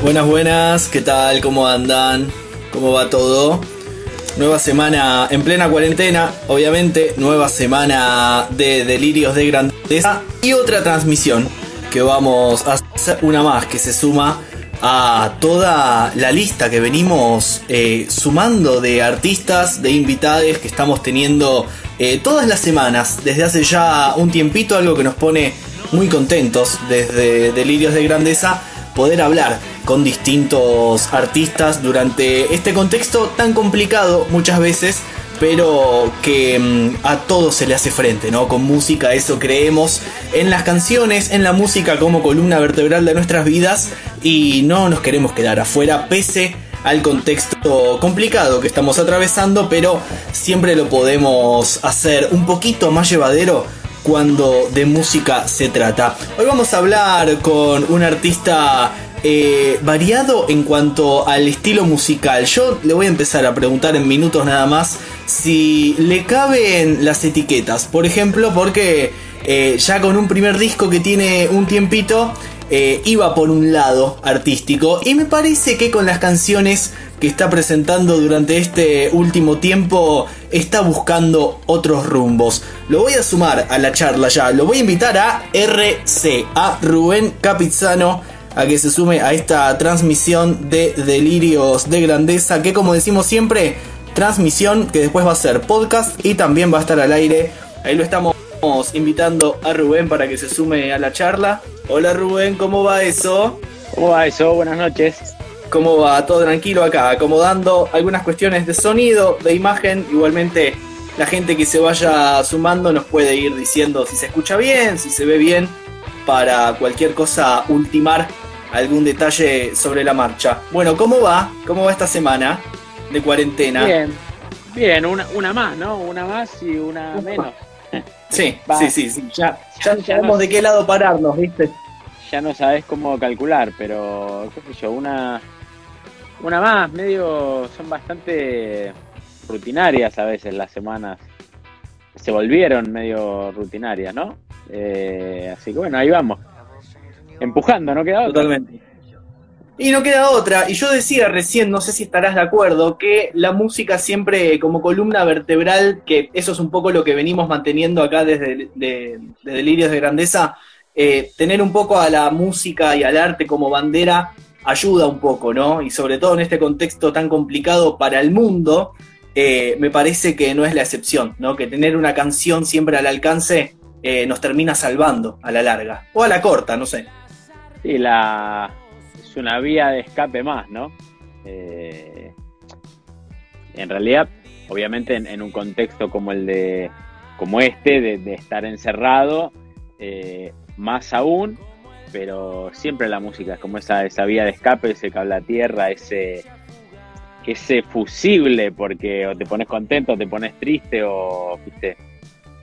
Buenas, buenas, ¿qué tal? ¿Cómo andan? ¿Cómo va todo? Nueva semana en plena cuarentena, obviamente, nueva semana de delirios de grandeza y otra transmisión que vamos a hacer una más que se suma a toda la lista que venimos eh, sumando de artistas, de invitados que estamos teniendo eh, todas las semanas, desde hace ya un tiempito, algo que nos pone muy contentos desde Delirios de Grandeza, poder hablar con distintos artistas durante este contexto tan complicado muchas veces, pero que mm, a todo se le hace frente, ¿no? Con música, eso creemos en las canciones, en la música como columna vertebral de nuestras vidas y no nos queremos quedar afuera pese al contexto complicado que estamos atravesando, pero siempre lo podemos hacer un poquito más llevadero cuando de música se trata. Hoy vamos a hablar con un artista eh, variado en cuanto al estilo musical. Yo le voy a empezar a preguntar en minutos nada más si le caben las etiquetas. Por ejemplo, porque eh, ya con un primer disco que tiene un tiempito, eh, iba por un lado artístico. Y me parece que con las canciones que está presentando durante este último tiempo está buscando otros rumbos. Lo voy a sumar a la charla ya. Lo voy a invitar a RC, a Rubén Capizano a que se sume a esta transmisión de Delirios de Grandeza, que como decimos siempre, transmisión que después va a ser podcast y también va a estar al aire. Ahí lo estamos invitando a Rubén para que se sume a la charla. Hola Rubén, ¿cómo va eso? ¿Cómo va eso? Buenas noches. ¿Cómo va? Todo tranquilo acá, acomodando algunas cuestiones de sonido, de imagen. Igualmente, la gente que se vaya sumando nos puede ir diciendo si se escucha bien, si se ve bien, para cualquier cosa ultimar algún detalle sobre la marcha. Bueno, ¿cómo va? ¿Cómo va esta semana de cuarentena? Bien, bien, una, una más, ¿no? Una más y una menos. Sí, sí, sí, Ya, ya, sabemos de qué lado pararnos, ¿viste? Ya no sabes cómo calcular, pero, qué sé yo, una, una más, medio, son bastante rutinarias a veces las semanas. Se volvieron medio rutinarias, ¿no? Eh, así que bueno, ahí vamos empujando, no queda otra. Totalmente. Y no queda otra. Y yo decía recién, no sé si estarás de acuerdo, que la música siempre como columna vertebral, que eso es un poco lo que venimos manteniendo acá desde de, Delirios de Grandeza, eh, tener un poco a la música y al arte como bandera ayuda un poco, ¿no? Y sobre todo en este contexto tan complicado para el mundo, eh, me parece que no es la excepción, ¿no? Que tener una canción siempre al alcance eh, nos termina salvando a la larga. O a la corta, no sé. Sí, la, es una vía de escape más, ¿no? Eh, en realidad, obviamente en, un contexto como el de, como este, de, estar encerrado, eh, más aún, pero siempre la música es como esa, esa vía de escape, ese cable a tierra, ese, ese fusible, porque o te pones contento, o te pones triste, o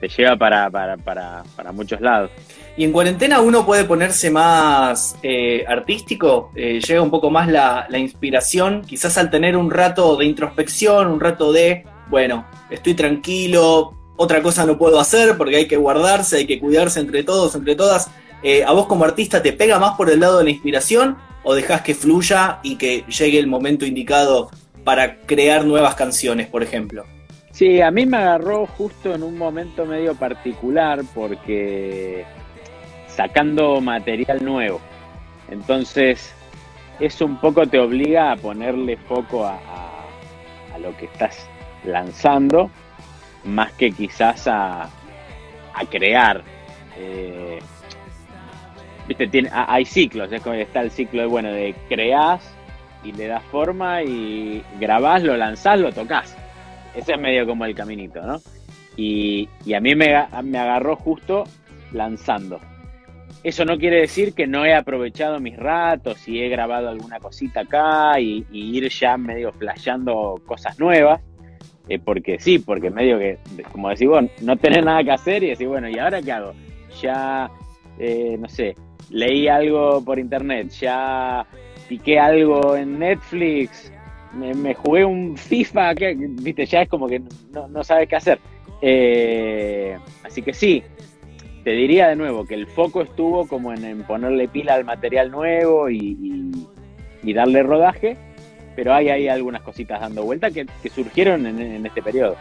te lleva para, para, para, para muchos lados. Y en cuarentena uno puede ponerse más eh, artístico, eh, llega un poco más la, inspiración, quizás al tener un rato de introspección, un rato de, bueno, estoy tranquilo, otra cosa no puedo hacer porque hay que guardarse, hay que cuidarse entre todos, entre todas. Eh, ¿A vos como artista te pega más por el lado de la inspiración o dejas que fluya y que llegue el momento indicado para crear nuevas canciones, por ejemplo? Sí, a mí me agarró justo en un momento medio particular porque sacando material nuevo. Entonces, eso un poco te obliga a ponerle foco a, lo que estás lanzando, más que quizás a, crear. Eh, viste, tiene, hay ciclos, es como está el ciclo de, bueno, de creás y le das forma y grabás, lo lanzás, lo tocas. Ese es medio como el caminito, ¿no? Y, a mí me, me agarró justo lanzando. Eso no quiere decir que no he aprovechado mis ratos y he grabado alguna cosita acá y, ir ya medio flasheando cosas nuevas. Eh, porque sí, porque medio que, como decís vos, no tenés nada que hacer y decís, bueno, ¿y ahora qué hago? Ya, eh, no sé, leí algo por internet, ya piqué algo en Netflix, me, jugué un FIFA, que, viste, ya es como que no, no sabes qué hacer. Eh, así que sí, te diría de nuevo que el foco estuvo como en, ponerle pila al material nuevo y, y darle rodaje, pero hay ahí algunas cositas dando vuelta que, surgieron en, este periodo.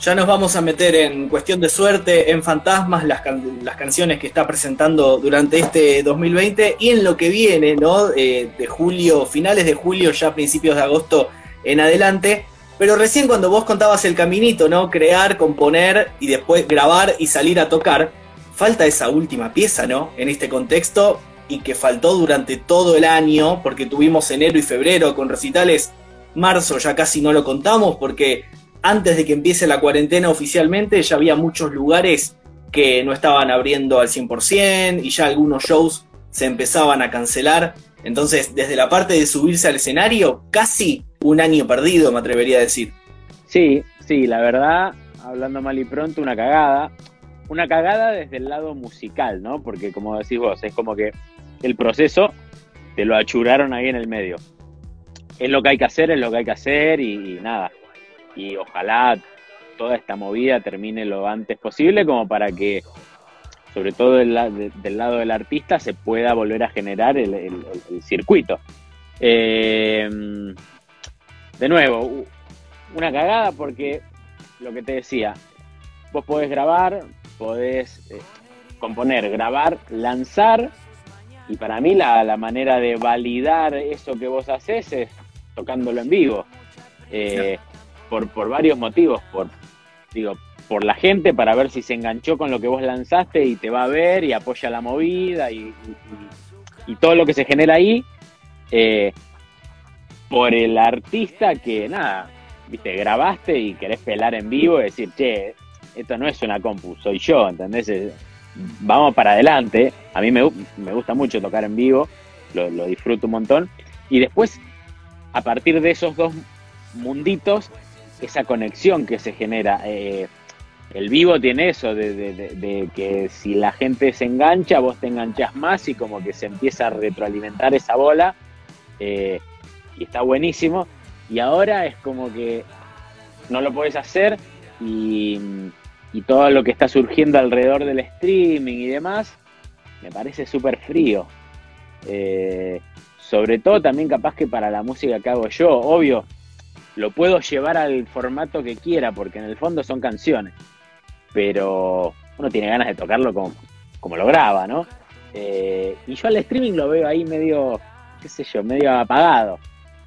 Ya nos vamos a meter en cuestión de suerte, en fantasmas, las, las canciones que está presentando durante este 2020 y en lo que viene, ¿no? Eh, de julio, finales de julio, ya principios de agosto en adelante. Pero recién cuando vos contabas el caminito, ¿no? Crear, componer y después grabar y salir a tocar, falta esa última pieza, ¿no? En este contexto y que faltó durante todo el año, porque tuvimos enero y febrero con recitales, marzo ya casi no lo contamos, porque antes de que empiece la cuarentena oficialmente ya había muchos lugares que no estaban abriendo al 100% y ya algunos shows se empezaban a cancelar. Entonces, desde la parte de subirse al escenario, casi un año perdido, me atrevería a decir. Sí, sí, la verdad, hablando mal y pronto, una cagada. Una cagada desde el lado musical, ¿no? Porque como decís vos, es como que el proceso te lo achuraron ahí en el medio. Es lo que hay que hacer, es lo que hay que hacer y, nada. Y ojalá toda esta movida termine lo antes posible como para que, sobre todo del, lado del artista, se pueda volver a generar el, circuito. Eh, de nuevo, una cagada porque lo que te decía, vos podés grabar, podés eh, componer, grabar, lanzar y para mí la, manera de validar eso que vos haces es tocándolo en vivo. Eh, por, por varios motivos. Por, digo, por la gente para ver si se enganchó con lo que vos lanzaste y te va a ver y apoya la movida y, todo lo que se genera ahí. Eh, por el artista que, nada, viste, grabaste y querés pelar en vivo y decir, che, esto no es una compu, soy yo, ¿entendés? vamos para adelante. A mí me, gusta mucho tocar en vivo, lo, disfruto un montón. Y después, a partir de esos dos munditos, esa conexión que se genera. Eh, el vivo tiene eso, de, que si la gente se engancha, vos te enganchás más y como que se empieza a retroalimentar esa bola. Eh, y está buenísimo. Y ahora es como que no lo podés hacer y todo lo que está surgiendo alrededor del streaming y demás, me parece súper frío. Eh, sobre todo también capaz que para la música que hago yo, obvio, lo puedo llevar al formato que quiera, porque en el fondo son canciones, pero uno tiene ganas de tocarlo como, como lo graba, ¿no? Eh, y yo al streaming lo veo ahí medio, qué sé yo, medio apagado.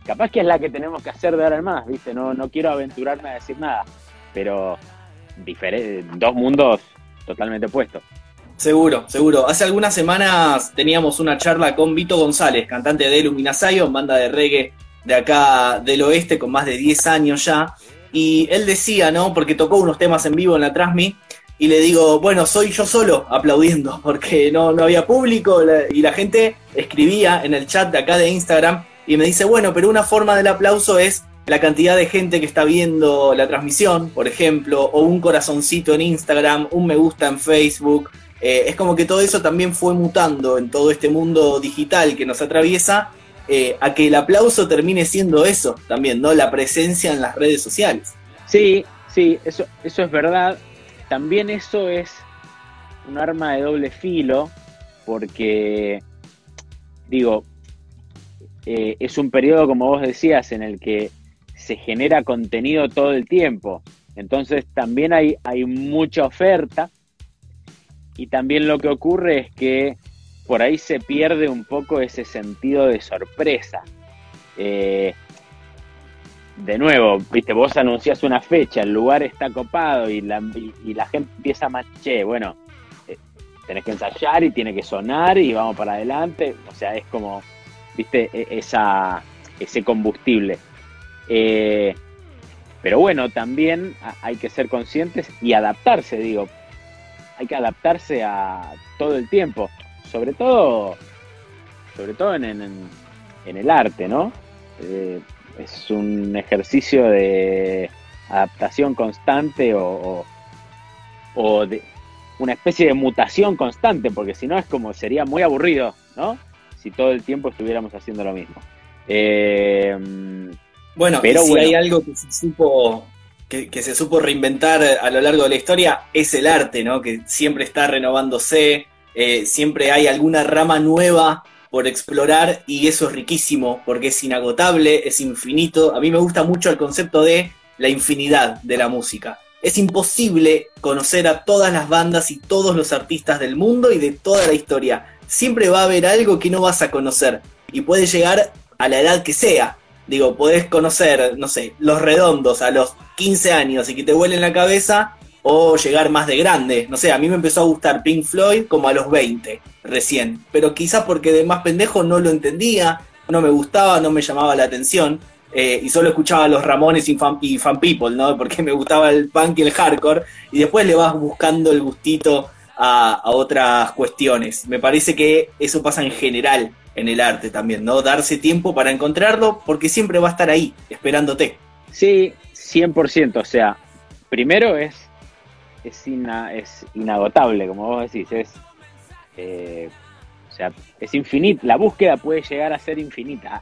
Capaz que es la que tenemos que hacer de ahora en más, ¿viste? No, no quiero aventurarme a decir nada, pero dos mundos totalmente opuestos. Seguro, seguro. Hace algunas semanas teníamos una charla con Vito González, cantante de Luminasayo, banda de reggae de acá del oeste con más de 10 años ya. Y él decía, ¿no? Porque tocó unos temas en vivo en la Transmi. Y le digo, bueno, soy yo solo aplaudiendo, porque no, no había público y la gente escribía en el chat de acá de Instagram y me dice, bueno, pero una forma del aplauso es la cantidad de gente que está viendo la transmisión, por ejemplo, o un corazoncito en Instagram, un me gusta en Facebook. Eh, es como que todo eso también fue mutando en todo este mundo digital que nos atraviesa, eh, a que el aplauso termine siendo eso también, ¿no? La presencia en las redes sociales. Sí, sí, eso, eso es verdad. También eso es un arma de doble filo, porque, digo, eh, es un periodo, como vos decías, en el que se genera contenido todo el tiempo. Entonces también hay, hay mucha oferta y también lo que ocurre es que por ahí se pierde un poco ese sentido de sorpresa. Eh, de nuevo, viste, vos anuncias una fecha, el lugar está copado y la, gente empieza a manche, bueno, eh, tenés que ensayar y tiene que sonar y vamos para adelante. O sea, es como, viste, e, esa, ese combustible. Eh, pero bueno, también hay que ser conscientes y adaptarse, digo. Hay que adaptarse a todo el tiempo, sobre todo, sobre todo en, el arte, ¿no? Eh, es un ejercicio de adaptación constante o, o, de una especie de mutación constante, porque si no es como sería muy aburrido, ¿no? Si todo el tiempo estuviéramos haciendo lo mismo. Eh, bueno, pero si hay algo que se supo que, se supo reinventar a lo largo de la historia es el arte, ¿no? Que siempre está renovándose, eh, siempre hay alguna rama nueva por explorar y eso es riquísimo porque es inagotable, es infinito. A mí me gusta mucho el concepto de la infinidad de la música. Es imposible conocer a todas las bandas y todos los artistas del mundo y de toda la historia. Siempre va a haber algo que no vas a conocer y puede llegar a la edad que sea. Digo, podés conocer, no sé, los redondos a los 15 años y que te vuelen la cabeza o llegar más de grande. No sé, a mí me empezó a gustar Pink Floyd como a los 20 recién, pero quizás porque de más pendejo no lo entendía, no me gustaba, no me llamaba la atención. Eh, y solo escuchaba a los Ramones y fan, People, ¿no? Porque me gustaba el punk y el hardcore, y después le vas buscando el gustito a, a, otras cuestiones. Me parece que eso pasa en general en el arte también, ¿no? Darse tiempo para encontrarlo, porque siempre va a estar ahí, esperándote. Sí, 100%, o sea, primero es es, es inagotable, como vos decís, es, eh, o sea, es infinita, la búsqueda puede llegar a ser infinita.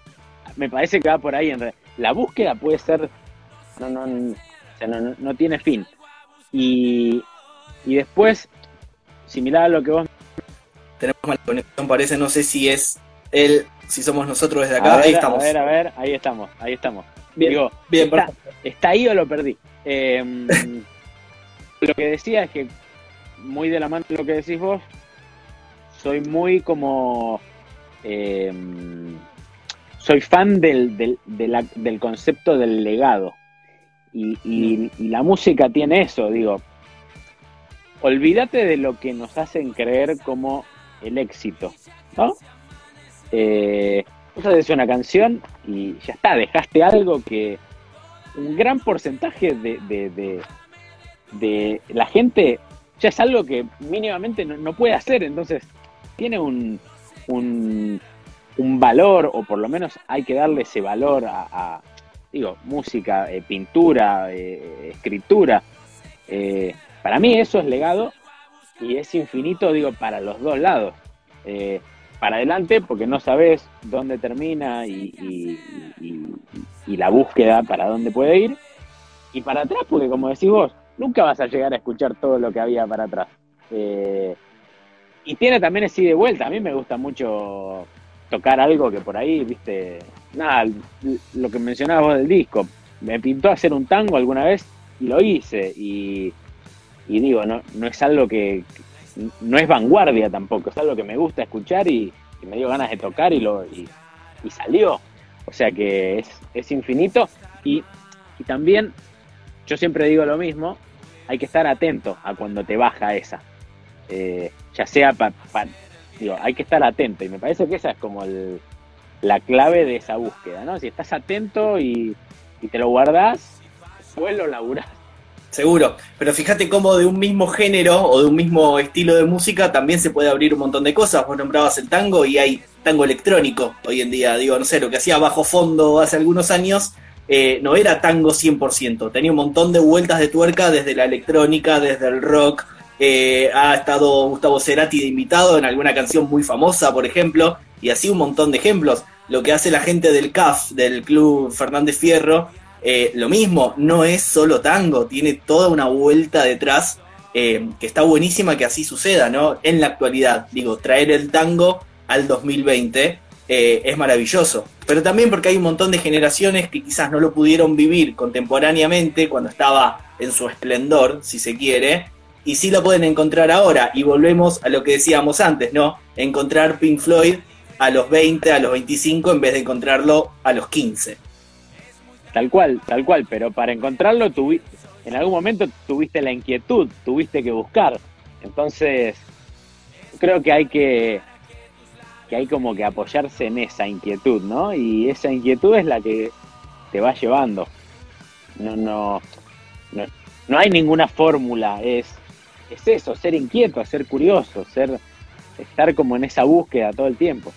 Me parece que va por ahí, en la búsqueda puede ser, no, no, no, no tiene fin. Y, y después, similar a lo que vos... Tenemos mala conexión, parece, no sé si es él, si somos nosotros desde acá, ahí estamos. A ver, a ver, ahí estamos, ahí estamos. Bien, Digo, bien, está, está, ahí o lo perdí. Eh, lo que decía es que, muy de la mano de lo que decís vos, soy muy como. Eh, soy fan del, del, concepto del legado. Y, y, la música tiene eso, digo. Olvídate de lo que nos hacen creer como el éxito, ¿no? Eh, vos haces una canción y ya está, dejaste algo que un gran porcentaje de, de la gente ya es algo que mínimamente no, puede hacer, entonces tiene un, un, valor, o por lo menos hay que darle ese valor a, digo, música, eh, pintura, eh, escritura. Eh, para mí eso es legado y es infinito, digo, para los dos lados. para adelante, porque no sabes dónde termina y, y la búsqueda para dónde puede ir. Y para atrás, porque como decís vos, nunca vas a llegar a escuchar todo lo que había para atrás. Eh, y tiene también ese de vuelta. A mí me gusta mucho tocar algo que por ahí, viste, nada, lo que mencionabas vos del disco. Me pintó hacer un tango alguna vez y lo hice. Y, digo, no, no es algo que, no es vanguardia tampoco, es algo que me gusta escuchar y, me dio ganas de tocar y, lo, y, salió. O sea que es, es infinito y, y también yo siempre digo lo mismo, hay que estar atento a cuando te baja esa. Eh, ya sea para... digo, hay que estar atento y me parece que esa es como la clave de esa búsqueda, ¿no? Si estás atento y, te lo guardas, después lo laburás. Seguro, pero fíjate cómo de un mismo género o de un mismo estilo de música también se puede abrir un montón de cosas. Vos nombrabas el tango y hay tango electrónico hoy en día. Digo, no sé, lo que hacía Bajo Fondo hace algunos años eh, no era tango 100%, tenía un montón de vueltas de tuerca desde la electrónica, desde el rock. Eh, ha estado Gustavo Cerati de invitado en alguna canción muy famosa, por ejemplo, y así un montón de ejemplos. Lo que hace la gente del CAF, del Club Fernández Fierro, eh, lo mismo, no es solo tango, tiene toda una vuelta detrás que está buenísima que así suceda, ¿no? En la actualidad, digo, traer el tango al 2020 eh, es maravilloso. Pero también porque hay un montón de generaciones que quizás no lo pudieron vivir contemporáneamente cuando estaba en su esplendor, si se quiere, y sí lo pueden encontrar ahora. Y volvemos a lo que decíamos antes, ¿no? Encontrar Pink Floyd a los 20, a los 25, en vez de encontrarlo a los 15. Tal cual, tal cual, pero para encontrarlo en algún momento tuviste la inquietud, tuviste que buscar. Entonces, creo que hay que que hay como que apoyarse en esa inquietud, ¿no? Y esa inquietud es la que te va llevando. No, no, no, hay ninguna fórmula, es, es eso, ser inquieto, ser curioso, ser, estar como en esa búsqueda todo el tiempo.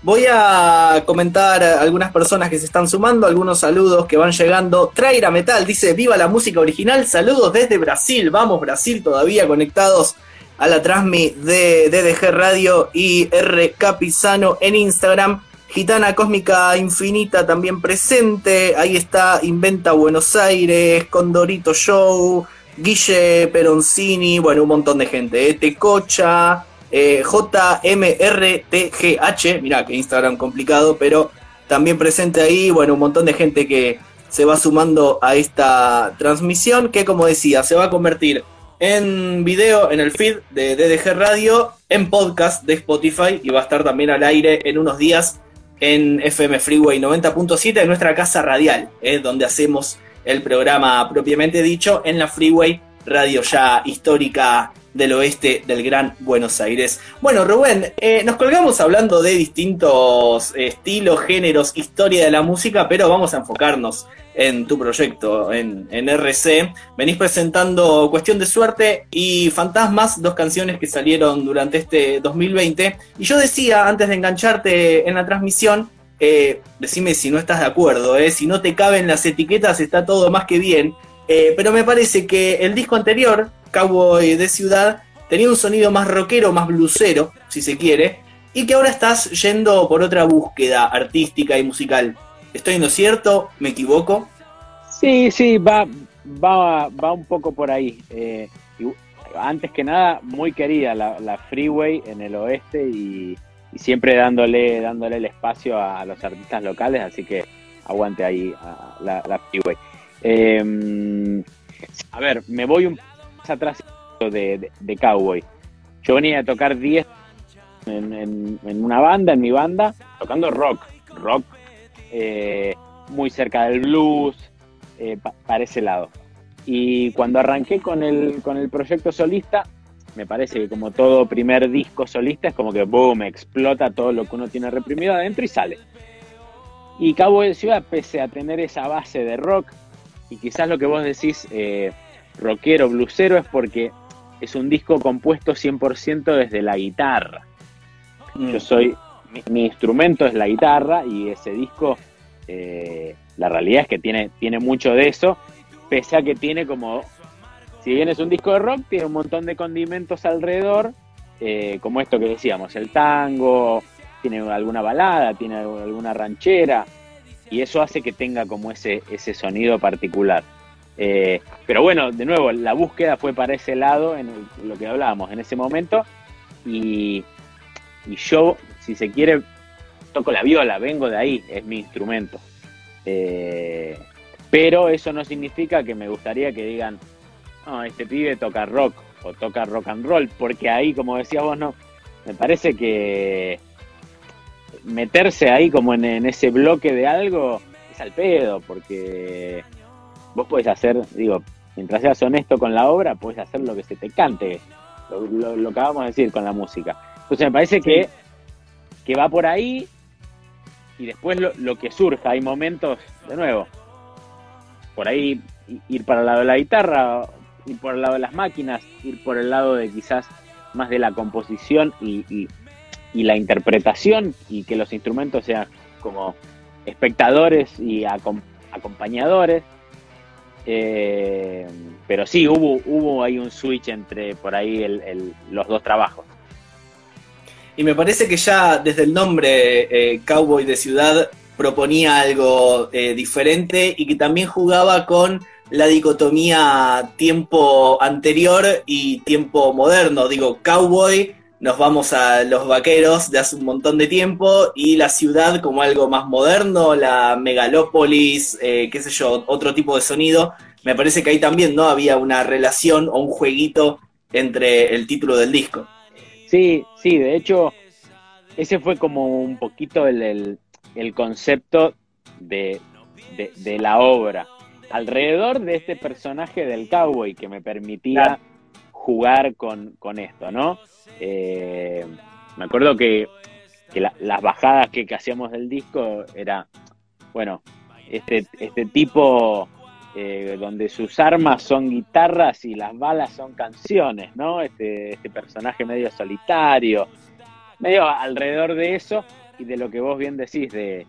Voy a comentar algunas personas que se están sumando, algunos saludos que van llegando. Traira Metal dice, viva la música original, saludos desde Brasil, vamos Brasil todavía conectados a la transmi de DDG Radio y R Capizano en Instagram. Gitana Cósmica Infinita también presente. Ahí está Inventa Buenos Aires, Condorito Show, Guille Peroncini, bueno, un montón de gente. ¿eh? Tecocha, eh, JMRTGH, mira que Instagram complicado, pero también presente ahí, bueno, un montón de gente que se va sumando a esta transmisión que como decía, se va a convertir en video en el feed de DDG Radio, en podcast de Spotify y va a estar también al aire en unos días en FM Freeway 90.7 en nuestra casa radial, es donde hacemos el programa propiamente dicho en la Freeway Radio ya histórica del oeste del Gran Buenos Aires. Bueno, Rubén, eh, nos colgamos hablando de distintos estilos, géneros, historia de la música, pero vamos a enfocarnos en tu proyecto, en, RC. Venís presentando Cuestión de Suerte y Fantasmas, dos canciones que salieron durante este 2020. Y yo decía, antes de engancharte en la transmisión, decime si no estás de acuerdo, eh, si no te caben las etiquetas está todo más que bien. Eh, pero me parece que el disco anterior, Cowboy de Ciudad, tenía un sonido más rockero, más blusero, si se quiere, y que ahora estás yendo por otra búsqueda artística y musical. ¿Estoy en lo cierto? ¿Me equivoco? Sí, sí, va, va, va un poco por ahí. Eh, antes que nada, muy querida la, Freeway en el oeste y, siempre dándole, dándole el espacio a, los artistas locales, así que aguante ahí la, la Freeway. Eh, a ver, me voy un poco atrás de, Cowboy. Yo venía a tocar 10 en, una banda, en mi banda, tocando rock, rock eh, muy cerca del blues, eh, para ese lado. Y cuando arranqué con el, con el proyecto solista, me parece que como todo primer disco solista es como que boom, explota todo lo que uno tiene reprimido adentro y sale. Y Cowboy de Ciudad, pese a tener esa base de rock, y quizás lo que vos decís, eh, rockero, blusero, es porque es un disco compuesto 100% desde la guitarra. Mm. Yo soy, mi, instrumento es la guitarra y ese disco, eh, la realidad es que tiene, tiene mucho de eso, pese a que tiene como, si bien es un disco de rock, tiene un montón de condimentos alrededor, eh, como esto que decíamos, el tango, tiene alguna balada, tiene alguna ranchera, y eso hace que tenga como ese, ese sonido particular. Eh, pero bueno, de nuevo, la búsqueda fue para ese lado, en lo que hablábamos en ese momento, y, yo, si se quiere, toco la viola, vengo de ahí, es mi instrumento. Eh, pero eso no significa que me gustaría que digan, no, este pibe toca rock o toca rock and roll, porque ahí, como decías vos, no, me parece que meterse ahí como en, ese bloque de algo es al pedo, porque vos puedes hacer, digo, mientras seas honesto con la obra, puedes hacer lo que se te cante, lo, que vamos a decir con la música. Entonces me parece que, que va por ahí y después lo, que surja, hay momentos, de nuevo, por ahí ir para el lado de la guitarra, ir por el lado de las máquinas, ir por el lado de quizás más de la composición y, la interpretación y que los instrumentos sean como espectadores y acompañadores. Eh, pero sí, hubo, hubo ahí un switch entre por ahí los dos trabajos. Y me parece que ya desde el nombre eh, Cowboy de Ciudad proponía algo eh, diferente y que también jugaba con la dicotomía tiempo anterior y tiempo moderno. Digo, Cowboy nos vamos a los vaqueros de hace un montón de tiempo y la ciudad como algo más moderno, la megalópolis, eh, qué sé yo, otro tipo de sonido. Me parece que ahí también no había una relación o un jueguito entre el título del disco. Sí, sí, de hecho, ese fue como un poquito el, concepto de, de, la obra. Alrededor de este personaje del cowboy que me permitía jugar con, con esto, ¿no? Eh, me acuerdo que, las bajadas que, hacíamos del disco era, bueno, este, este tipo eh, donde sus armas son guitarras y las balas son canciones, ¿no? Este, este personaje medio solitario, medio alrededor de eso y de lo que vos bien decís, de,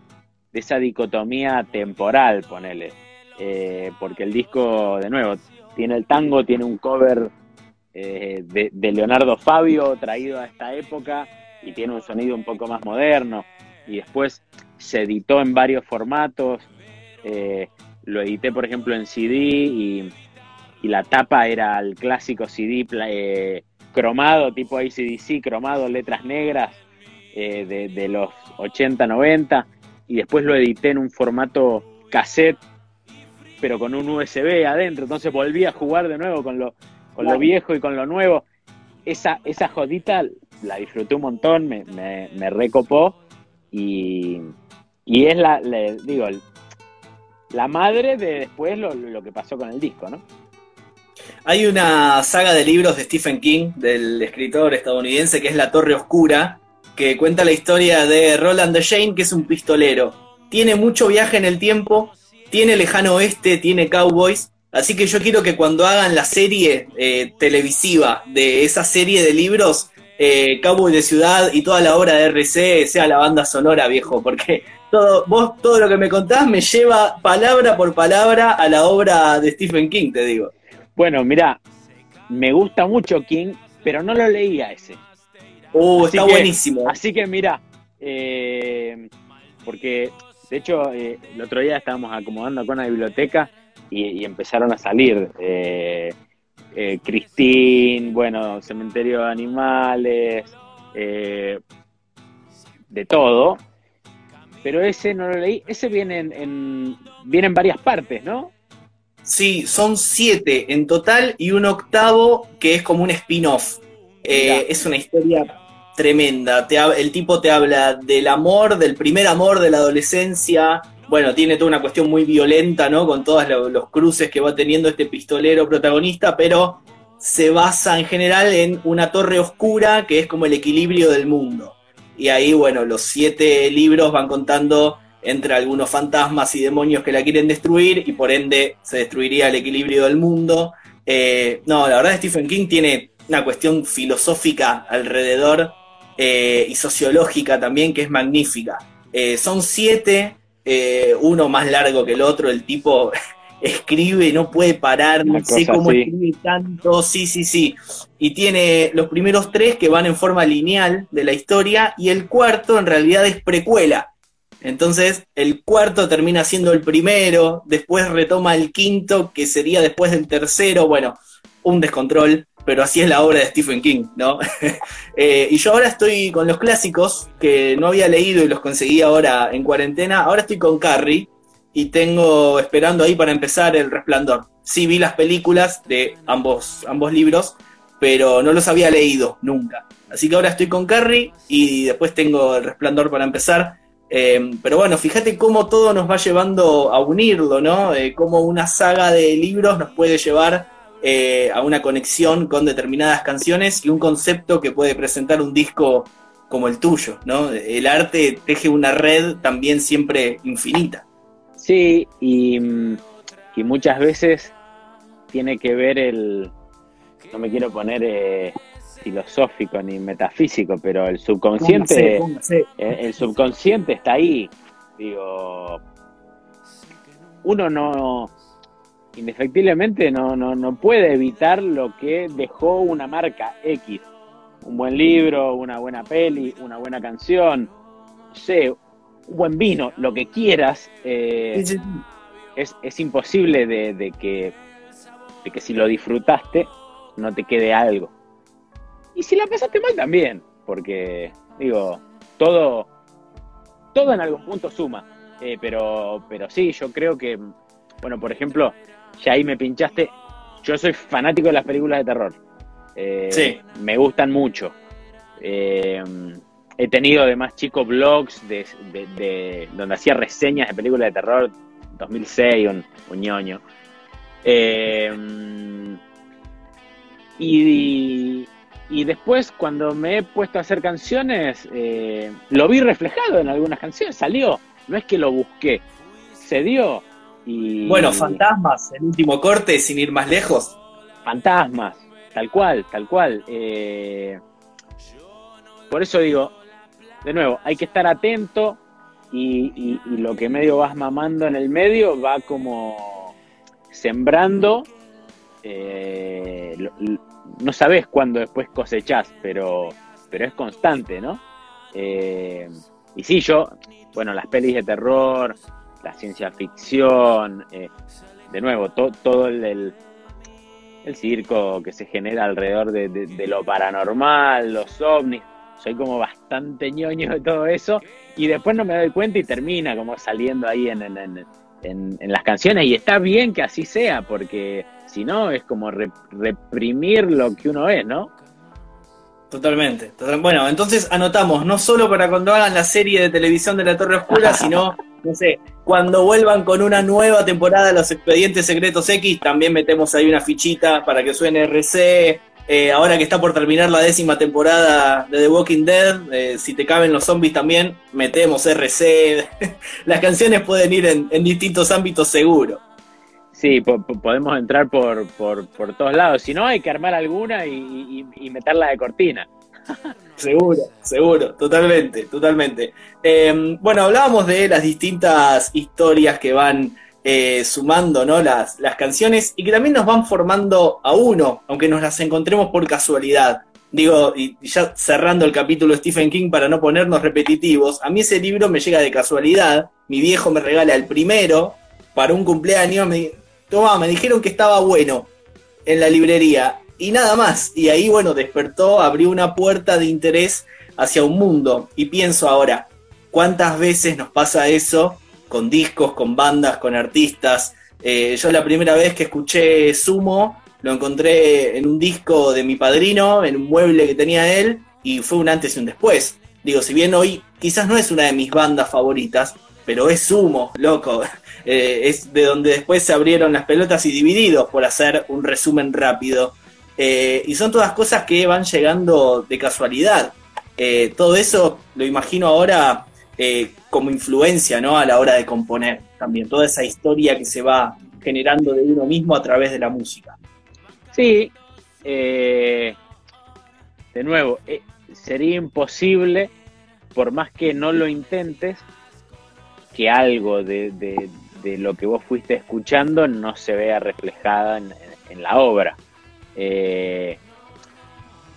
esa dicotomía temporal, ponele. Eh, porque el disco, de nuevo, tiene el tango, tiene un cover eh, de, Leonardo Fabio traído a esta época y tiene un sonido un poco más moderno. Y después se editó en varios formatos. Lo edité, por ejemplo, en CD y, la tapa era el clásico CD eh, cromado, tipo ACDC, cromado, letras negras, eh, de, los 80, 90, y después lo edité en un formato cassette, pero con un USB adentro, entonces volví a jugar de nuevo con lo, con lo viejo y con lo nuevo. Esa, esa jodita la disfruté un montón, me, me, recopó y, y es la, digo, la madre de después lo, lo que pasó con el disco, ¿no? Hay una saga de libros de Stephen King, del escritor estadounidense, que es La Torre Oscura, que cuenta la historia de Roland de Shane, que es un pistolero. Tiene mucho viaje en el tiempo, tiene lejano oeste, tiene cowboys. Así que yo quiero que cuando hagan la serie eh, televisiva de esa serie de libros, eh, Cowboy de Ciudad y toda la obra de RC sea la banda sonora, viejo, porque todo, vos todo lo que me contás me lleva palabra por palabra a la obra de Stephen King, te digo. Bueno, mira, me gusta mucho King, pero no lo leía ese. Uh, está buenísimo. Así que mira, eh, porque de hecho eh, el otro día estábamos acomodando con la biblioteca y, empezaron a salir eh, eh, Christine, bueno, Cementerio de Animales, de todo. Pero ese no lo leí. Ese viene en, viene en varias partes, ¿no? Sí, son siete en total y un octavo que es como un spin-off. Eh, es una historia tremenda. el tipo te habla del amor, del primer amor de la adolescencia. Bueno, tiene toda una cuestión muy violenta, ¿no? Con todos los cruces que va teniendo este pistolero protagonista, pero se basa en general en una torre oscura que es como el equilibrio del mundo. Y ahí, bueno, los siete libros van contando entre algunos fantasmas y demonios que la quieren destruir y por ende se destruiría el equilibrio del mundo. Eh, no, la verdad Stephen King tiene una cuestión filosófica alrededor eh, y sociológica también que es magnífica. Eh, son siete, uno más largo que el otro, el tipo escribe no puede parar, no sé cómo escribe tanto, sí, sí, sí. Y tiene los primeros tres que van en forma lineal de la historia y el cuarto en realidad es precuela. Entonces, el cuarto termina siendo el primero, después retoma el quinto, que sería después del tercero. Bueno, un descontrol, pero así es la obra de Stephen King, ¿no? Eh, y yo ahora estoy con los clásicos que no había leído y los conseguí ahora en cuarentena. Ahora estoy con Carrie y tengo esperando ahí para empezar El Resplandor. Sí vi las películas de ambos, ambos libros, pero no los había leído nunca. Así que ahora estoy con Carrie y después tengo El Resplandor para empezar. Em, pero bueno, fíjate cómo todo nos va llevando a unirlo, ¿no? Eh, cómo una saga de libros nos puede llevar eh, a una conexión con determinadas canciones y un concepto que puede presentar un disco como el tuyo, ¿no? El arte teje una red también siempre infinita. Sí, y, y muchas veces tiene que ver el... No me quiero poner... Eh, filosófico ni metafísico, pero el subconsciente, eh, El, subconsciente está ahí. Digo, uno no, indefectiblemente no, no, no puede evitar lo que dejó una marca X. Un buen libro, una buena peli, una buena canción, no sé, buen vino, lo que quieras. Eh, es, es, imposible de, de, que, de que si lo disfrutaste no te quede algo. Y si la pasaste mal también, porque, digo, todo, todo en algún punto suma. Eh, pero, pero sí, yo creo que, bueno, por ejemplo, ya ahí me pinchaste. Yo soy fanático de las películas de terror. Eh, sí. Me gustan mucho. Eh, he tenido además chicos blogs de, donde hacía reseñas de películas de terror 2006, un, un ñoño. y, y después, cuando me he puesto a hacer canciones, eh, lo vi reflejado en algunas canciones, salió. No es que lo busqué, se dio. Y... Bueno, Fantasmas, el último corte, sin ir más lejos. Fantasmas, tal cual, tal cual. Eh, por eso digo, de nuevo, hay que estar atento y, lo que medio vas mamando en el medio va como sembrando eh, no sabes cuándo después cosechás, pero, pero es constante, ¿no? Eh, y sí, yo, bueno, las pelis de terror, la ciencia ficción, eh, de nuevo, todo el, el circo que se genera alrededor de, lo paranormal, los ovnis. Soy como bastante ñoño de todo eso y después no me doy cuenta y termina como saliendo ahí en, en, las canciones y está bien que así sea porque si no es como reprimir lo que uno es, ¿no? Totalmente. Bueno, entonces anotamos, no solo para cuando hagan la serie de televisión de la Torre Oscura, sino no sé, cuando vuelvan con una nueva temporada de los Expedientes Secretos X, también metemos ahí una fichita para que suene RC. Eh, ahora que está por terminar la décima temporada de The Walking Dead, eh, si te caben los zombies también, metemos RC. Las canciones pueden ir en, distintos ámbitos seguro. Sí, podemos entrar por, por, todos lados. Si no, hay que armar alguna y meterla de cortina. Seguro, seguro, totalmente, totalmente. Em, bueno, hablábamos de las distintas historias que van eh, sumando ¿no? las, las canciones y que también nos van formando a uno, aunque nos las encontremos por casualidad. Digo, y ya cerrando el capítulo Stephen King para no ponernos repetitivos, a mí ese libro me llega de casualidad. Mi viejo me regala el primero para un cumpleaños. Me, Toma, me dijeron que estaba bueno en la librería y nada más. Y ahí, bueno, despertó, abrió una puerta de interés hacia un mundo. Y pienso ahora, ¿cuántas veces nos pasa eso con discos, con bandas, con artistas? Eh, yo la primera vez que escuché Sumo lo encontré en un disco de mi padrino, en un mueble que tenía él, y fue un antes y un después. Digo, si bien hoy quizás no es una de mis bandas favoritas, pero es Sumo, loco. Eh, es de donde después se abrieron las pelotas y divididos, por hacer un resumen rápido. Eh, y son todas cosas que van llegando de casualidad. Todo eso lo imagino ahora eh, como influencia ¿no? a la hora de componer también, toda esa historia que se va generando de uno mismo a través de la música. Sí, de nuevo, sería imposible, por más que no lo intentes, que algo de, lo que vos fuiste escuchando no se vea reflejada en la obra. Eh,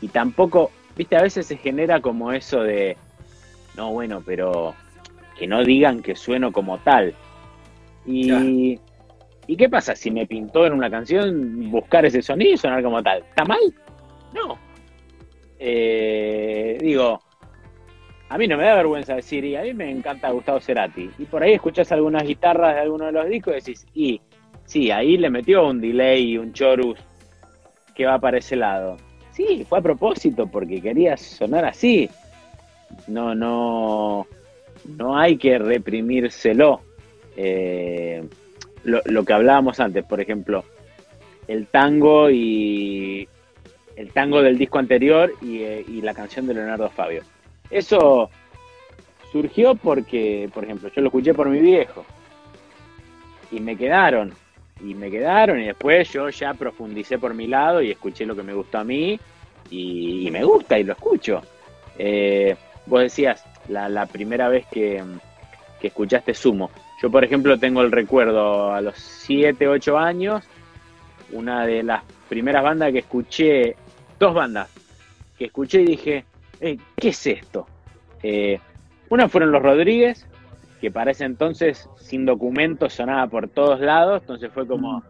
y tampoco, viste, a veces se genera como eso de, no, bueno, pero que no digan que sueno como tal. Y, ¿y qué pasa si me pintó en una canción buscar ese sonido y sonar como tal? ¿Está mal? No. Eh, digo, a mí no me da vergüenza decir, y a mí me encanta Gustavo Cerati. Y por ahí escuchas algunas guitarras de alguno de los discos y decís, y sí, ahí le metió un delay, un chorus que va para ese lado. Sí, fue a propósito, porque quería sonar así. No, no, no hay que reprimírselo. Eh, lo, que hablábamos antes, por ejemplo, el tango y el tango del disco anterior y, eh, y, la canción de Leonardo Fabio. Eso surgió porque, por ejemplo, yo lo escuché por mi viejo y me quedaron y me quedaron y después yo ya profundicé por mi lado y escuché lo que me gustó a mí y, me gusta y lo escucho. Eh, vos decías, la, primera vez que, escuchaste Sumo. Yo, por ejemplo, tengo el recuerdo a los 7, 8 años, una de las primeras bandas que escuché, dos bandas, que escuché y dije, eh, ¿qué es esto? Eh, una fueron los Rodríguez, que para ese entonces sin documentos sonaba por todos lados, entonces fue como,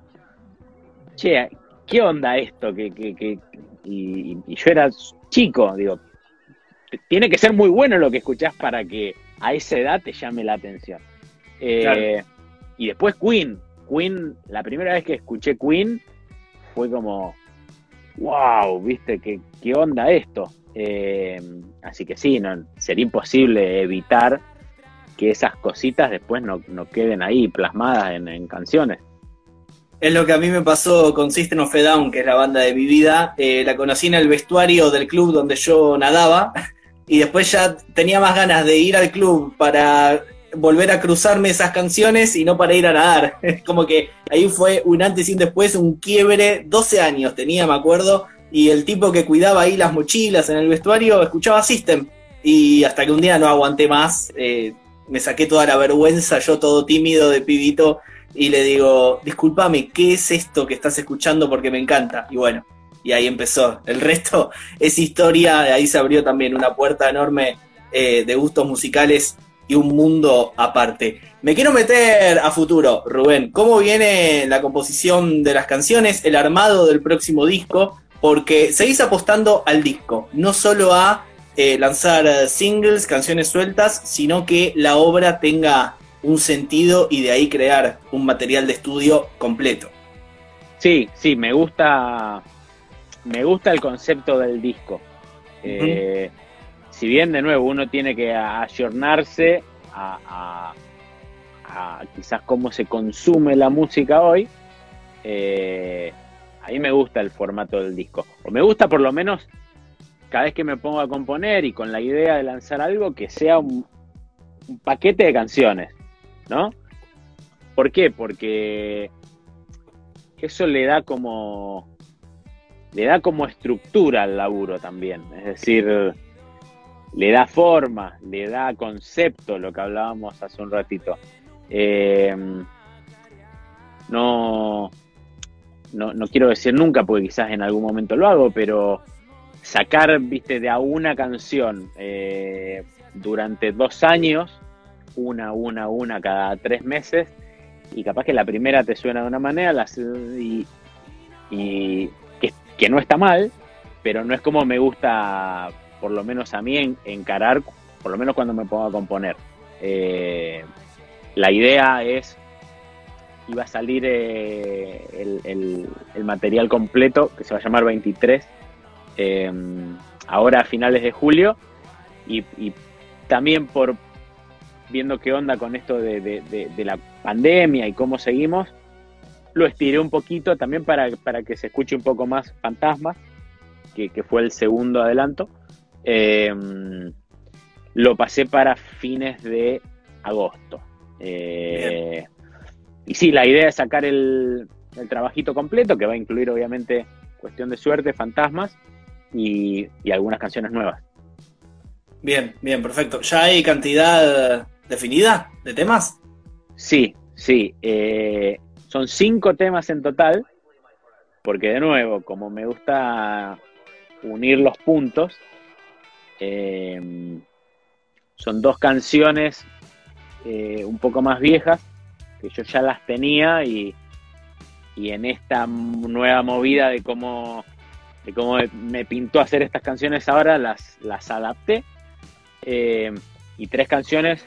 che, ¿qué onda esto? Que, que, y, yo era chico, digo, tiene que ser muy bueno lo que escuchás para que a esa edad te llame la atención. Eh, y después Queen, Queen, la primera vez que escuché Queen fue como, wow, viste, qué, qué onda esto. Eh, así que sí, no, sería imposible evitar que esas cositas después no, queden ahí plasmadas en, canciones. Es lo que a mí me pasó con System of a Down, que es la banda de mi vida. Eh, la conocí en el vestuario del club donde yo nadaba y después ya tenía más ganas de ir al club para volver a cruzarme esas canciones y no para ir a nadar. Como que ahí fue un antes y un después, un quiebre. 12 años tenía, me acuerdo, y el tipo que cuidaba ahí las mochilas en el vestuario escuchaba System. Y hasta que un día no aguanté más, eh, me saqué toda la vergüenza, yo todo tímido de pibito, y le digo, discúlpame, ¿qué es esto que estás escuchando? Porque me encanta. Y bueno, y ahí empezó. El resto es historia, ahí se abrió también una puerta enorme eh, de gustos musicales y un mundo aparte. Me quiero meter a futuro, Rubén. ¿Cómo viene la composición de las canciones, el armado del próximo disco? Porque seguís apostando al disco, no solo a eh, lanzar singles, canciones sueltas, sino que la obra tenga un sentido y de ahí crear un material de estudio completo. Sí, sí, me gusta, me gusta el concepto del disco. Eh, si bien de nuevo uno tiene que ayornarse a, quizás cómo se consume la música hoy, eh, a mí me gusta el formato del disco. O me gusta por lo menos cada vez que me pongo a componer y con la idea de lanzar algo que sea un, paquete de canciones, ¿no? ¿Por qué? Porque eso le da como le da como estructura al laburo también, es decir, le da forma, le da concepto, lo que hablábamos hace un ratito. Eh, no, no, quiero decir nunca, porque quizás en algún momento lo hago, pero sacar, viste, de a una canción eh, durante dos años, una, una, una cada tres meses, y capaz que la primera te suena de una manera las, y, que no está mal, pero no es como me gusta por lo menos a mí, encarar, por lo menos cuando me pongo a componer. Eh, la idea es, iba a salir eh, el, material completo, que se va a llamar 23, eh, ahora a finales de julio, y, también por viendo qué onda con esto de, la pandemia y cómo seguimos, lo estiré un poquito también para, que se escuche un poco más Fantasmas, que, que fue el segundo adelanto. Em, lo pasé para fines de agosto. Eh, y sí, la idea es sacar el, trabajito completo, que va a incluir obviamente Cuestión de Suerte, Fantasmas y, algunas canciones nuevas. Bien, bien, perfecto. ¿Ya hay cantidad definida de temas? Sí, sí. Eh, son cinco temas en total, porque de nuevo, como me gusta unir los puntos, Em, son dos canciones eh, un poco más viejas que yo ya las tenía y, en esta nueva movida de cómo, de cómo me pintó hacer estas canciones ahora las, las adapté. Em, y tres canciones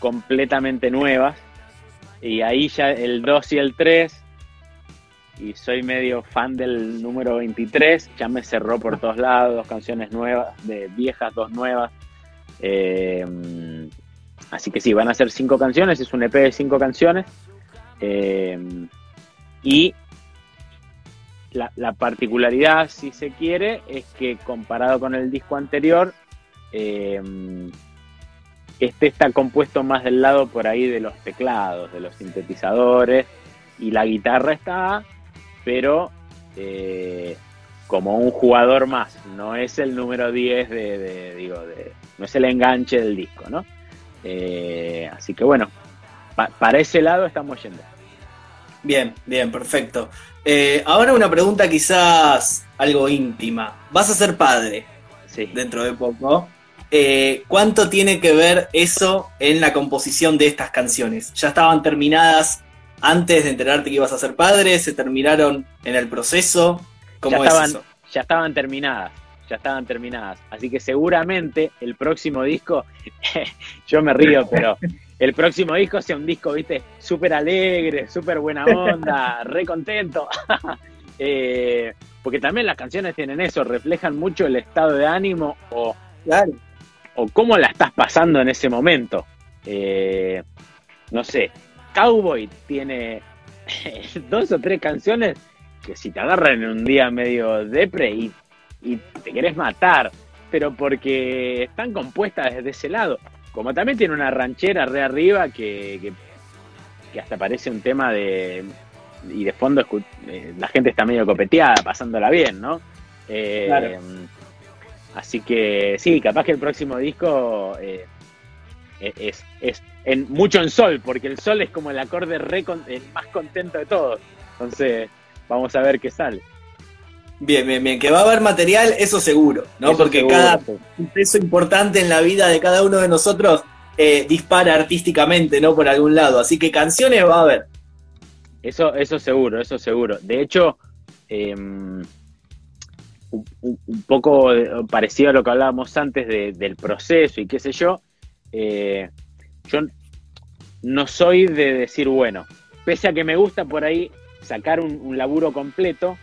completamente nuevas. Y ahí ya el 2 y el 3 y soy medio fan del número 23, ya me cerró por todos lados, dos canciones nuevas, de viejas, dos nuevas. Eh, así que sí, van a ser cinco canciones, es un EP de cinco canciones. Eh, y la, particularidad, si se quiere, es que comparado con el disco anterior, eh, este está compuesto más del lado por ahí de los teclados, de los sintetizadores, y la guitarra está pero eh, como un jugador más, no es el número 10 de, digo, de, no es el enganche del disco, ¿no? Eh, así que bueno, para ese lado estamos yendo. Bien, bien, perfecto. Eh, ahora una pregunta quizás algo íntima. Vas a ser padre sí. dentro de poco. ¿Cuánto tiene que ver eso en la composición de estas canciones? ¿Ya estaban terminadas antes de enterarte que ibas a ser padre? ¿Se terminaron en el proceso? ¿Cómo ya estaban, Ya estaban terminadas, ya estaban terminadas. Así que seguramente el próximo disco, yo me río, pero el próximo disco sea un disco, viste, súper alegre, súper buena onda, re contento. Eh, porque también las canciones tienen eso, reflejan mucho el estado de ánimo o, o cómo la estás pasando en ese momento. Eh, no sé, Cowboy tiene dos o tres canciones que si te agarran en un día medio depre y, y te querés matar, pero porque están compuestas desde ese lado. Como también tiene una ranchera re arriba que, que, hasta parece un tema de. Y de fondo eh, la gente está medio copeteada, pasándola bien, ¿no? Eh, así que sí, capaz que el próximo disco eh, es, es en, mucho en sol, porque el sol es como el acorde el más contento de todos. Entonces, vamos a ver qué sale. Bien, bien, bien. Que va a haber material, eso seguro, ¿no? porque cada peso importante en la vida de cada uno de nosotros eh, dispara artísticamente, ¿no? Por algún lado. Así que canciones va a haber. Eso, eso seguro, eso seguro. De hecho, em, un, poco parecido a lo que hablábamos antes del proceso y qué sé yo, eh, yo no soy de decir, bueno, pese a que me gusta por ahí sacar un, laburo completo,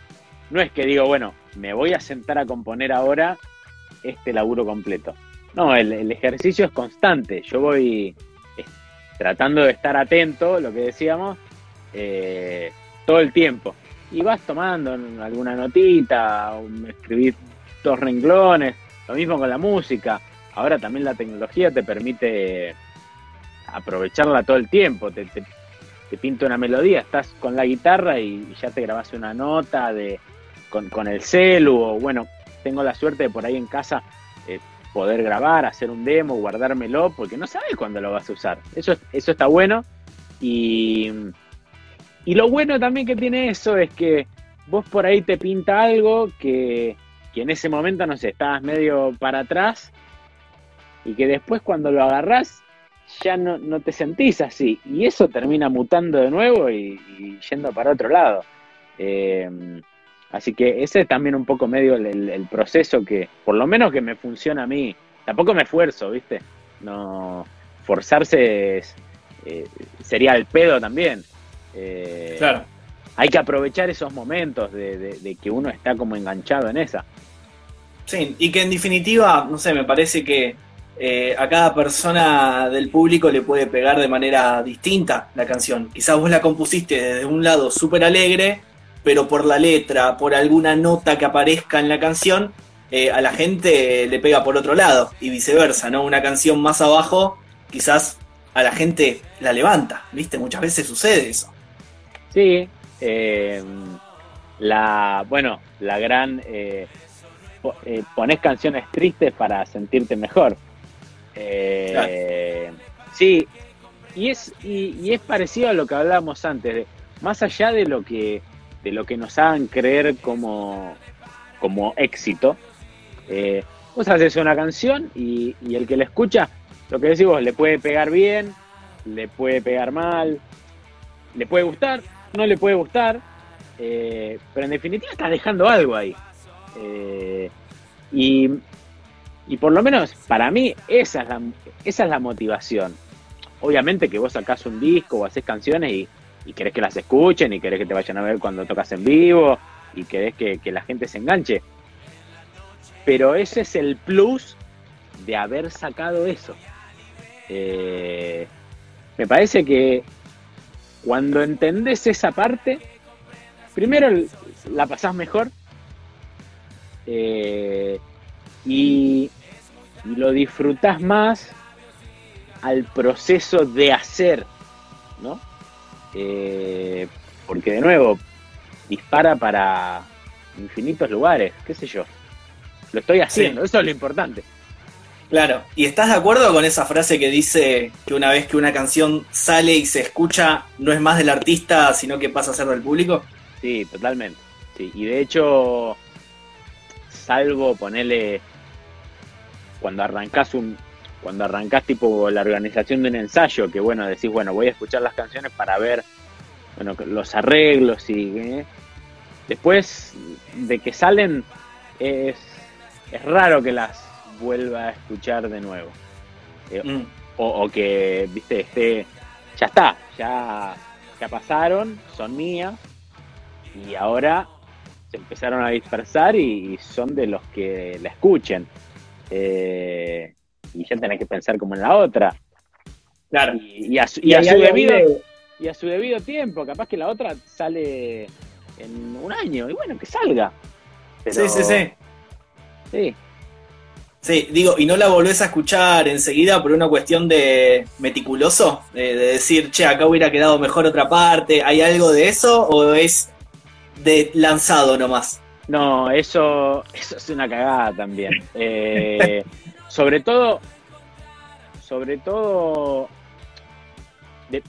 no es que digo, bueno, me voy a sentar a componer ahora este laburo completo. No, el, ejercicio es constante. Yo voy eh, tratando de estar atento, lo que decíamos, eh, todo el tiempo y vas tomando alguna notita, escribir dos renglones, lo mismo con la música. Ahora también la tecnología te permite aprovecharla todo el tiempo, te, te, pinta una melodía, estás con la guitarra y, ya te grabas una nota de con, el celu, o bueno, tengo la suerte de por ahí en casa eh, poder grabar, hacer un demo, guardármelo, porque no sabes cuándo lo vas a usar. Eso, eso está bueno y y lo bueno también que tiene eso es que vos por ahí te pinta algo que, en ese momento, no sé, estabas medio para atrás y que después cuando lo agarrás ya no, te sentís así. Y eso termina mutando de nuevo y, yendo para otro lado. Eh, así que ese es también un poco medio el, proceso que, por lo menos que me funciona a mí. Tampoco me esfuerzo, ¿viste? No, forzarse eh, sería el pedo también. Eh, claro. Hay que aprovechar esos momentos de, que uno está como enganchado en esa. Sí, y que en definitiva, no sé, me parece que eh, a cada persona del público le puede pegar de manera distinta la canción. Quizás vos la compusiste desde un lado súper alegre, pero por la letra, por alguna nota que aparezca en la canción, eh, a la gente le pega por otro lado y viceversa, ¿no? Una canción más abajo, quizás a la gente la levanta, ¿viste? Muchas veces sucede eso. Sí, eh, la, bueno, la gran, eh, eh, pones canciones tristes para sentirte mejor. Sí, y es, y, es parecido a lo que hablábamos antes, más allá de lo que, de lo que nos hagan creer como, como éxito, vos haces una canción y, y el que la escucha, lo que decís vos, le puede pegar bien, le puede pegar mal, le puede gustar, no le puede gustar, eh, pero en definitiva estás dejando algo ahí. Eh, y, por lo menos para mí esa es, la, esa es la motivación. Obviamente que vos sacás un disco o haces canciones y, querés que las escuchen y querés que te vayan a ver cuando tocas en vivo y querés que, la gente se enganche. Pero ese es el plus de haber sacado eso. Eh, me parece que cuando entendés esa parte, primero la pasás mejor eh, y, lo disfrutás más al proceso de hacer, ¿no? Eh, porque de nuevo, dispara para infinitos lugares, qué sé yo. Lo estoy haciendo, eso es lo importante. Claro, ¿y estás de acuerdo con esa frase que dice que una vez que una canción sale y se escucha, no es más del artista, sino que pasa a ser del público? Sí, totalmente. Sí. Y de hecho, salvo ponerle cuando arrancás un cuando arrancás tipo la organización de un ensayo, que bueno, decís, bueno, voy a escuchar las canciones para ver bueno, los arreglos y ¿eh? después de que salen es, es raro que las vuelva a escuchar de nuevo. Eh, mm. o, que, viste, esté, ya está, ya, ya pasaron, son mías, y ahora se empezaron a dispersar y, son de los que la escuchen. Eh, y ya tenés que pensar como en la otra. Claro. Y, a, su, debido, y a su debido tiempo, capaz que la otra sale en un año, y bueno, que salga. sí, sí, sí. Sí, Sí, digo, y no la volvés a escuchar enseguida por una cuestión de meticuloso, de, decir, che, acá hubiera quedado mejor otra parte, ¿hay algo de eso o es de lanzado nomás? No, eso, eso es una cagada también. Eh, sobre todo, sobre todo,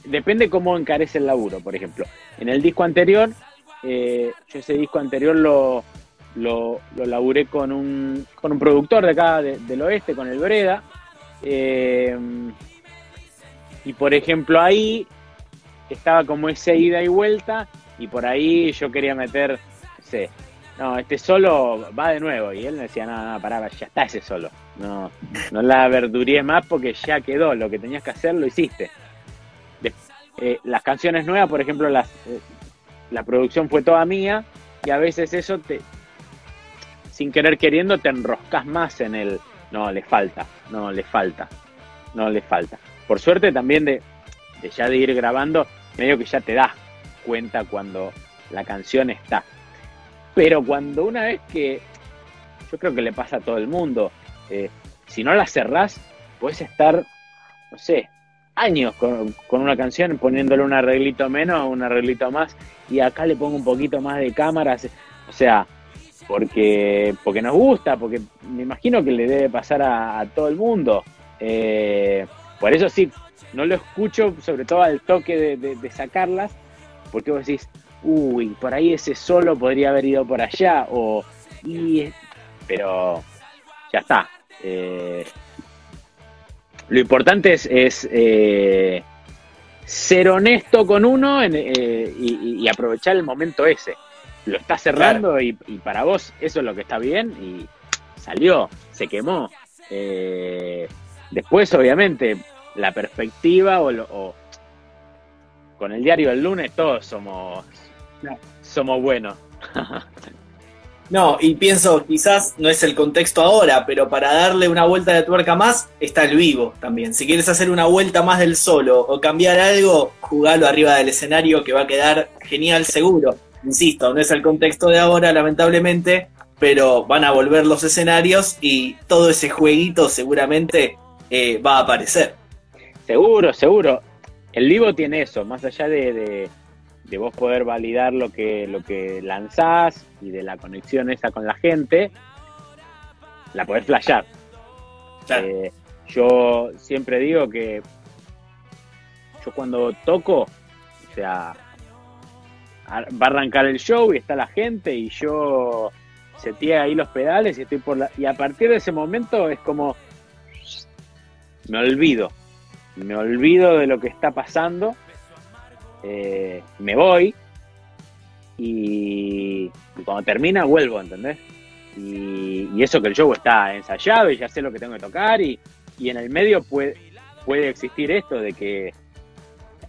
depende cómo encarece el laburo, por ejemplo. En el disco anterior, eh, yo ese disco anterior lo, lo, lo laburé con un, con un productor de acá del oeste, con el Breda. Eh, Y por ejemplo ahí estaba como ese ida y vuelta y por ahí yo quería meter, no no, este solo va de nuevo. Y él me decía, no, no, pará, ya está ese solo. No, no la verduríe más porque ya quedó, lo que tenías que hacer lo hiciste. Eh, las canciones nuevas, por ejemplo, las, eh, la producción fue toda mía y a veces eso te, sin querer queriendo, te enroscas más en el, no, le falta, no, le falta, no, le falta. Por suerte también de, de ya de ir grabando, medio que ya te das cuenta cuando la canción está. Pero cuando una vez que, yo creo que le pasa a todo el mundo, eh, si no la cerrás, puedes estar, no sé, años con, una canción poniéndole un arreglito menos, un arreglito más, y acá le pongo un poquito más de cámaras, o sea, porque, porque nos gusta, porque me imagino que le debe pasar a, todo el mundo. Eh, por eso sí, no lo escucho, sobre todo al toque de sacarlas, porque vos decís, uy, por ahí ese solo podría haber ido por allá, o, y, pero ya está. Eh, lo importante es, eh, ser honesto con uno eh, y, aprovechar el momento ese. Lo está cerrando y, para vos eso es lo que está bien y salió, se quemó. después, obviamente, la perspectiva o, o con el diario del lunes todos somos somos buenos. no, y pienso, quizás no es el contexto ahora, pero para darle una vuelta de tuerca más, está el vivo también. Si quieres hacer una vuelta más del solo o cambiar algo, jugalo arriba del escenario que va a quedar genial seguro. Insisto, no es el contexto de ahora, lamentablemente, pero van a volver los escenarios y todo ese jueguito seguramente eh, va a aparecer. Seguro, seguro. El vivo tiene eso, más allá de de vos poder validar lo que, lo que lanzás y de la conexión esa con la gente, la podés flashear. Eh, yo siempre digo que yo cuando toco, o sea, va a arrancar el show y está la gente y yo seteé ahí los pedales y estoy por la... Y a partir de ese momento es como... Me olvido. Me olvido de lo que está pasando eh, me voy y, cuando termina vuelvo, ¿entendés? Y, eso que el show está ensayado y ya sé lo que tengo que tocar y, en el medio puede, puede existir esto de que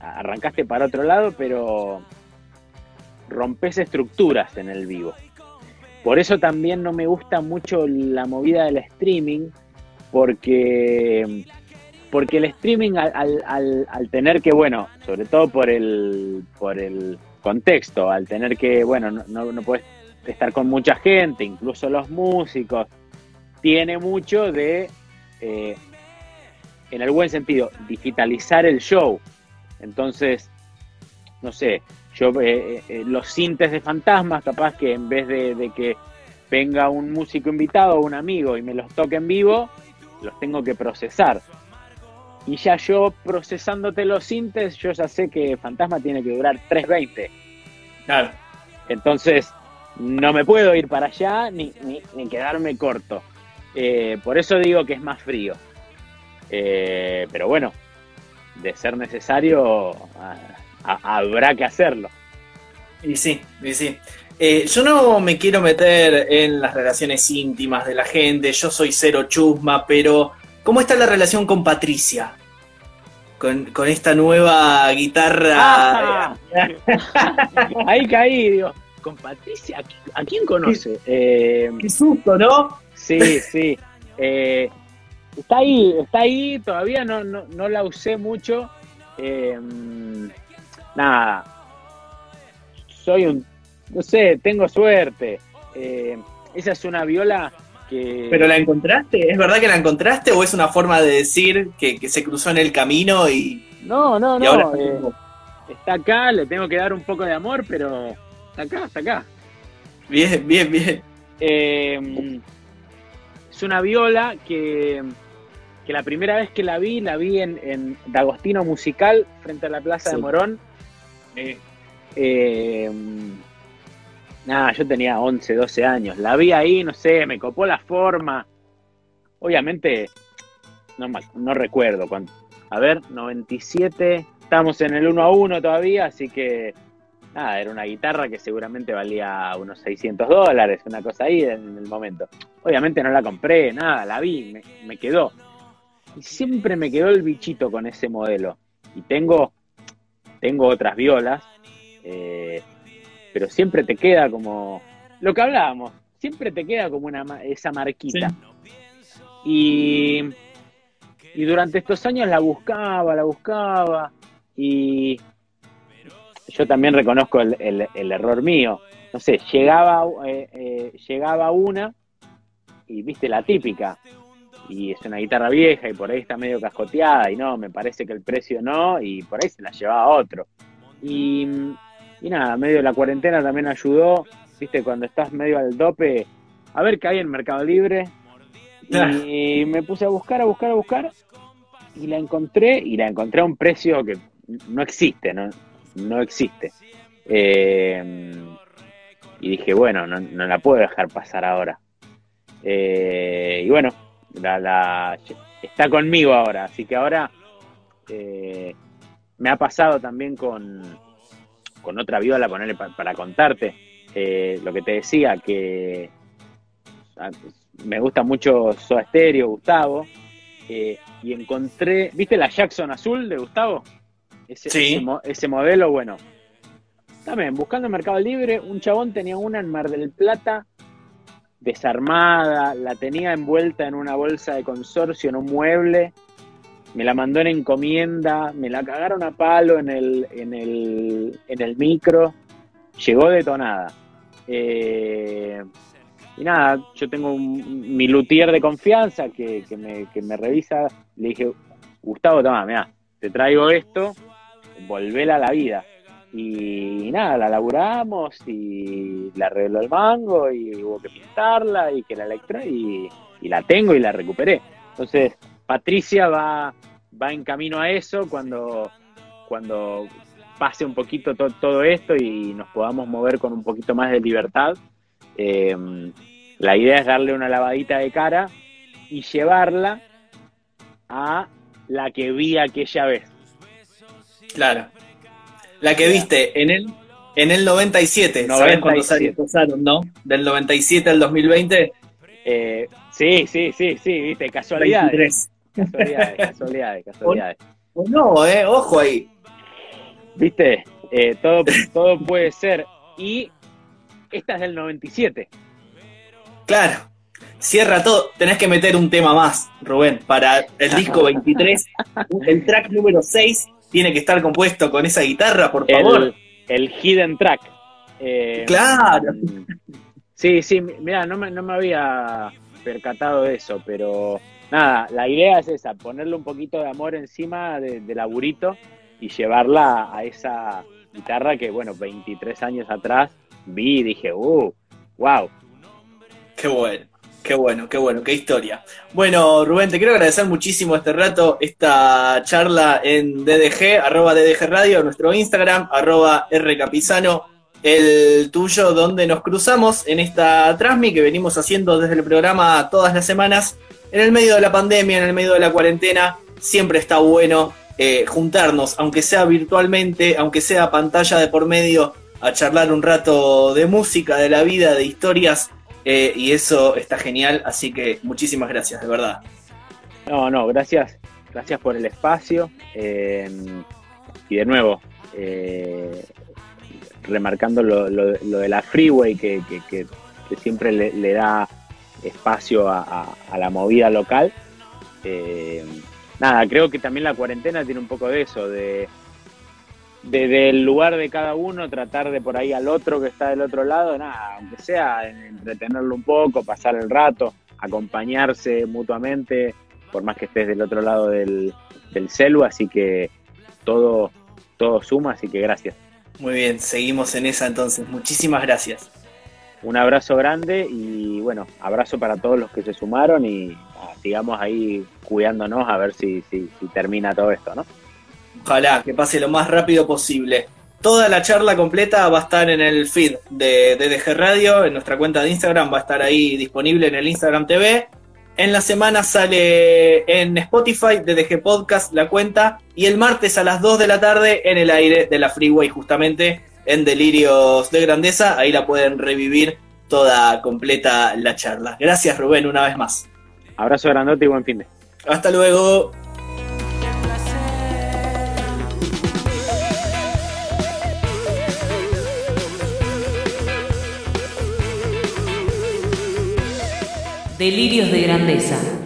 arrancaste para otro lado, pero rompes estructuras en el vivo. Por eso también no me gusta mucho la movida del streaming, porque porque el streaming al, tener que, bueno, sobre todo por el, por el contexto, al tener que, bueno, no, no, puedes estar con mucha gente, incluso los músicos, tiene mucho de, eh, en el buen sentido, digitalizar el show. Entonces, no sé, yo eh, eh, los sintes de fantasmas, capaz que en vez de, de que venga un músico invitado o un amigo y me los toque en vivo, los tengo que procesar. Y ya yo procesándote los sintes, yo ya sé que Fantasma tiene que durar 3.20. Claro. Entonces, no me puedo ir para allá ni, ni, quedarme corto. Eh, por eso digo que es más frío. Eh, pero bueno, de ser necesario, habrá que hacerlo. Y sí, y sí. Eh, yo no me quiero meter en las relaciones íntimas de la gente, yo soy cero chusma, pero ¿Cómo está la relación con Patricia? Con, esta nueva guitarra. Ah. ahí caí, digo. Con Patricia, ¿a quién conoce? Eh, qué susto, ¿no? Sí, sí. Eh, está ahí, está ahí, todavía no, no, la usé mucho. Eh, nada. Soy un. No sé, tengo suerte. esa es una viola ¿Pero la encontraste? ¿Es verdad que la encontraste o es una forma de decir que, se cruzó en el camino y... No, no, no. Eh, está acá, le tengo que dar un poco de amor, pero está acá, está acá. Bien, bien, bien. Eh, es una viola que, que, la primera vez que la vi, la vi en, en D'Agostino Musical, frente a la Plaza de Morón. Eh, Nada, yo tenía 11, 12 años. La vi ahí, no sé, me copó la forma. Obviamente, no, no recuerdo a ver, 97, estamos en el 1 a 1 todavía, así que nada, era una guitarra que seguramente valía unos 600 dólares, una cosa ahí en el momento. Obviamente no la compré, nada, la vi, me, quedó. Y siempre me quedó el bichito con ese modelo. Y tengo, tengo otras violas, eh, pero siempre te queda como lo que hablábamos, siempre te queda como una esa marquita. Y, y durante estos años la buscaba, la buscaba, y yo también reconozco el, el, error mío. No sé, llegaba, eh, eh, llegaba una y viste la típica. Y es una guitarra vieja y por ahí está medio cascoteada y no, me parece que el precio no y por ahí se la llevaba otro. Y, y nada, medio de la cuarentena también ayudó, viste, cuando estás medio al dope, a ver qué hay en Mercado Libre. Y me puse a buscar, a buscar, a buscar y la encontré y la encontré a un precio que no existe, no, no existe. Eh, y dije, bueno, no, la puedo dejar pasar ahora. Eh, y bueno, la, está conmigo ahora, así que ahora eh, me ha pasado también con, con otra viola, ponerle para contarte lo que te decía, que ah, me gusta mucho Soda Stereo, Gustavo, y encontré, ¿viste la Jackson azul de Gustavo? Ese, ese, modelo, bueno. También, buscando en Mercado Libre, un chabón tenía una en Mar del Plata, desarmada, la tenía envuelta en una bolsa de consorcio, en un mueble, me la mandó en encomienda, me la cagaron a palo en el, en el, en el micro, llegó detonada. Eh, y nada, yo tengo mi luthier de confianza que, me, que me revisa, le dije, Gustavo, toma, mira, te traigo esto, volverla a la vida. Y, nada, la laburamos y la arregló el mango y hubo que pintarla y que la electro y, la tengo y la recuperé. Entonces, Patricia va, va en camino a eso cuando, cuando pase un poquito todo esto y nos podamos mover con un poquito más de libertad. Em, la idea es darle una lavadita de cara y llevarla a la que vi aquella vez. Claro. La que viste en el, en el 97. 97. pasaron, no? Del 97 al 2020. Eh, sí, sí, sí, sí, viste, casualidades. Casualidades, casualidades, casualidades. O, no, eh, ojo ahí. Viste, eh, todo, todo puede ser. Y esta es del 97. Claro. Cierra todo. Tenés que meter un tema más, Rubén, para el disco 23. el track número 6 tiene que estar compuesto con esa guitarra, por favor. El, hidden track. Eh, claro. Sí, sí, mira, no me, no me había percatado de eso, pero nada, la idea es esa, ponerle un poquito de amor encima de, de laburito y llevarla a esa guitarra que, bueno, 23 años atrás vi y dije, uh, wow. Qué bueno. Qué bueno, qué bueno, qué historia. Bueno, Rubén, te quiero agradecer muchísimo este rato, esta charla en DDG, arroba DDG Radio, nuestro Instagram, arroba Rcapizano, el tuyo, donde nos cruzamos en esta transmi que venimos haciendo desde el programa todas las semanas. En el medio de la pandemia, en el medio de la cuarentena, siempre está bueno eh, juntarnos, aunque sea virtualmente, aunque sea pantalla de por medio, a charlar un rato de música, de la vida, de historias eh, y eso está genial, así que muchísimas gracias, de verdad. No, no, gracias, gracias por el espacio. Eh, y de nuevo, eh, remarcando lo, de la freeway que, siempre le, da espacio a, la movida local. nada, creo que también la cuarentena tiene un poco de eso, de desde el lugar de cada uno, tratar de por ahí al otro que está del otro lado, nada, aunque sea entretenerlo un poco, pasar el rato, acompañarse mutuamente, por más que estés del otro lado del, del celu, así que todo, todo suma, así que gracias. Muy bien, seguimos en esa entonces, muchísimas gracias. Un abrazo grande y bueno, abrazo para todos los que se sumaron y sigamos ahí cuidándonos a ver si, si, si termina todo esto, ¿no? Ojalá que pase lo más rápido posible. Toda la charla completa va a estar en el feed de DDG Radio, en nuestra cuenta de Instagram, va a estar ahí disponible en el Instagram TV. En la semana sale en Spotify, DDG Podcast, la cuenta. Y el martes a las 2 de la tarde en el aire de la Freeway, justamente en Delirios de Grandeza. Ahí la pueden revivir toda completa la charla. Gracias Rubén una vez más. Abrazo grandote y buen fin de. Hasta luego. Delirios de grandeza.